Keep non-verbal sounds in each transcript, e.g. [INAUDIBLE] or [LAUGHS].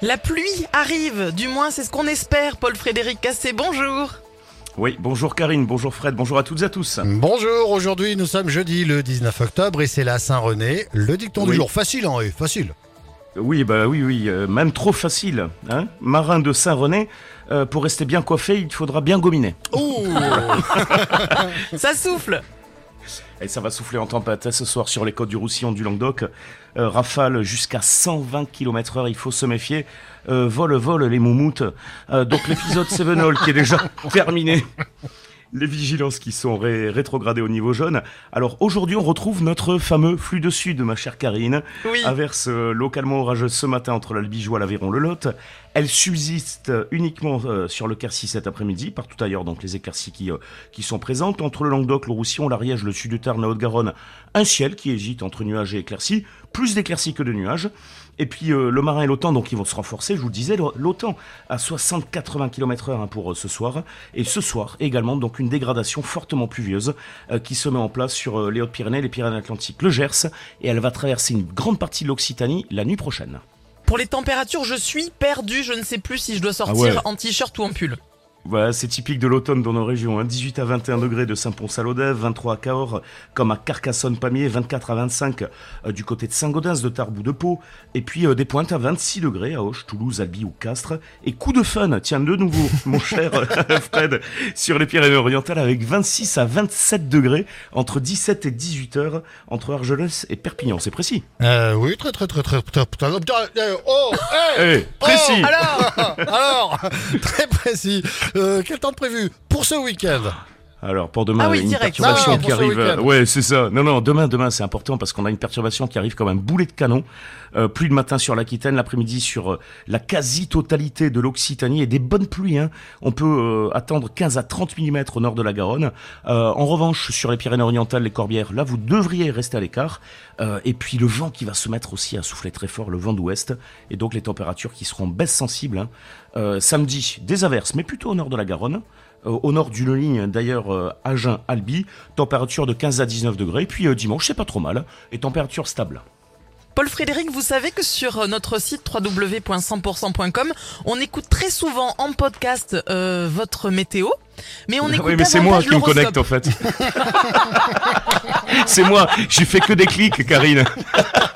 La pluie arrive, du moins c'est ce qu'on espère. Paul-Frédéric Cassé, bonjour. Oui, bonjour Karine, bonjour Fred, bonjour à toutes et à tous. Bonjour, aujourd'hui nous sommes jeudi le 19 octobre et c'est la Saint-René. Le dicton du jour, facile hein, oui, facile. Oui, bah oui, oui, euh, même trop facile. Hein Marin de Saint-René, euh, pour rester bien coiffé, il faudra bien gominer. Ouh [LAUGHS] Ça souffle. Et ça va souffler en tempête hein, ce soir sur les côtes du Roussillon du Languedoc. Euh, rafale jusqu'à 120 km heure, il faut se méfier. Euh, vol, vol, les moumoutes. Euh, donc l'épisode Sevenol qui est déjà [LAUGHS] terminé. Les vigilances qui sont ré- rétrogradées au niveau jaune. Alors aujourd'hui, on retrouve notre fameux flux de sud, ma chère Karine. Oui. Averse euh, localement orageuse ce matin entre l'Albigeois, l'Aveyron, le Lot. Elle subsiste euh, uniquement euh, sur le Quercy cet après-midi, partout ailleurs, donc les éclaircies qui, euh, qui sont présentes. Entre le Languedoc, le Roussillon, l'Ariège, le sud de Tarn, la Haute-Garonne, un ciel qui hésite entre nuages et éclaircies, plus d'éclaircies que de nuages. Et puis euh, le marin et l'OTAN, donc ils vont se renforcer. Je vous le disais, l'OTAN à 60-80 km heure hein, pour euh, ce soir. Et ce soir également, donc une dégradation fortement pluvieuse euh, qui se met en place sur euh, les Hautes-Pyrénées, les Pyrénées-Atlantiques, le Gers. Et elle va traverser une grande partie de l'Occitanie la nuit prochaine. Pour les températures, je suis perdu. Je ne sais plus si je dois sortir Ah ouais. en t-shirt ou en pull. Voilà, c'est typique de l'automne dans nos régions. hein. 18 à 21 degrés de Saint-Pons-à-l'Odève, 23 à Cahors, comme à Carcassonne-Pamiers, 24 à 25 euh, du côté de Saint-Gaudens, de Tarbes ou de Pau. Et puis euh, des pointes à 26 degrés à Auch, Toulouse, Albi ou Castres. Et coup de fun, tiens, de nouveau, mon cher euh, Fred, sur les Pyrénées-Orientales avec 26 à 27 degrés entre 17 et 18 heures entre Argelès et Perpignan. C'est précis. Euh, Oui, très très très très très... très- euh, Oh hey, Eh, précis oh, Alors Alors Très précis. Euh, quel temps prévu pour ce week-end? Alors pour demain, Ah oui, une direct. perturbation Non, non, qui ce arrive. ouais, c'est ça. Non, non, demain, demain, c'est important parce qu'on a une perturbation qui arrive comme un boulet de canon. Euh, pluie le matin sur l'Aquitaine, l'après-midi sur euh, la quasi-totalité de l'Occitanie et des bonnes pluies. Hein. On peut euh, attendre 15 à 30 mm au nord de la Garonne. Euh, en revanche, sur les Pyrénées-Orientales, les Corbières, là, vous devriez rester à l'écart. Et puis le vent qui va se mettre aussi à souffler très fort, le vent d'ouest, et donc les températures qui seront baisse sensibles. hein. Samedi, des averses, mais plutôt au nord de la Garonne. Euh, au nord d'une ligne d'ailleurs euh, Agen-Albi, température de 15 à 19 degrés. Et puis euh, dimanche, c'est pas trop mal, et température stable. Paul-Frédéric, vous savez que sur euh, notre site www.100%.com, on écoute très souvent en podcast euh, votre météo, mais on écoute oui, mais c'est moi qui me connecte en fait. [LAUGHS] c'est moi, j'ai fait que des clics, Karine. [LAUGHS]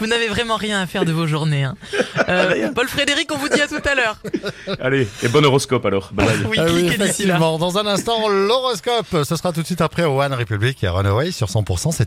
Vous n'avez vraiment rien à faire de vos journées. hein. Euh, Rien. Paul-Frédéric, on vous dit à tout à l'heure. Allez, et bon horoscope alors. Bye bye. Oui, Ah oui. Dans un instant, l'horoscope. Ce sera tout de suite après One Republic et Runaway sur 100%. C'est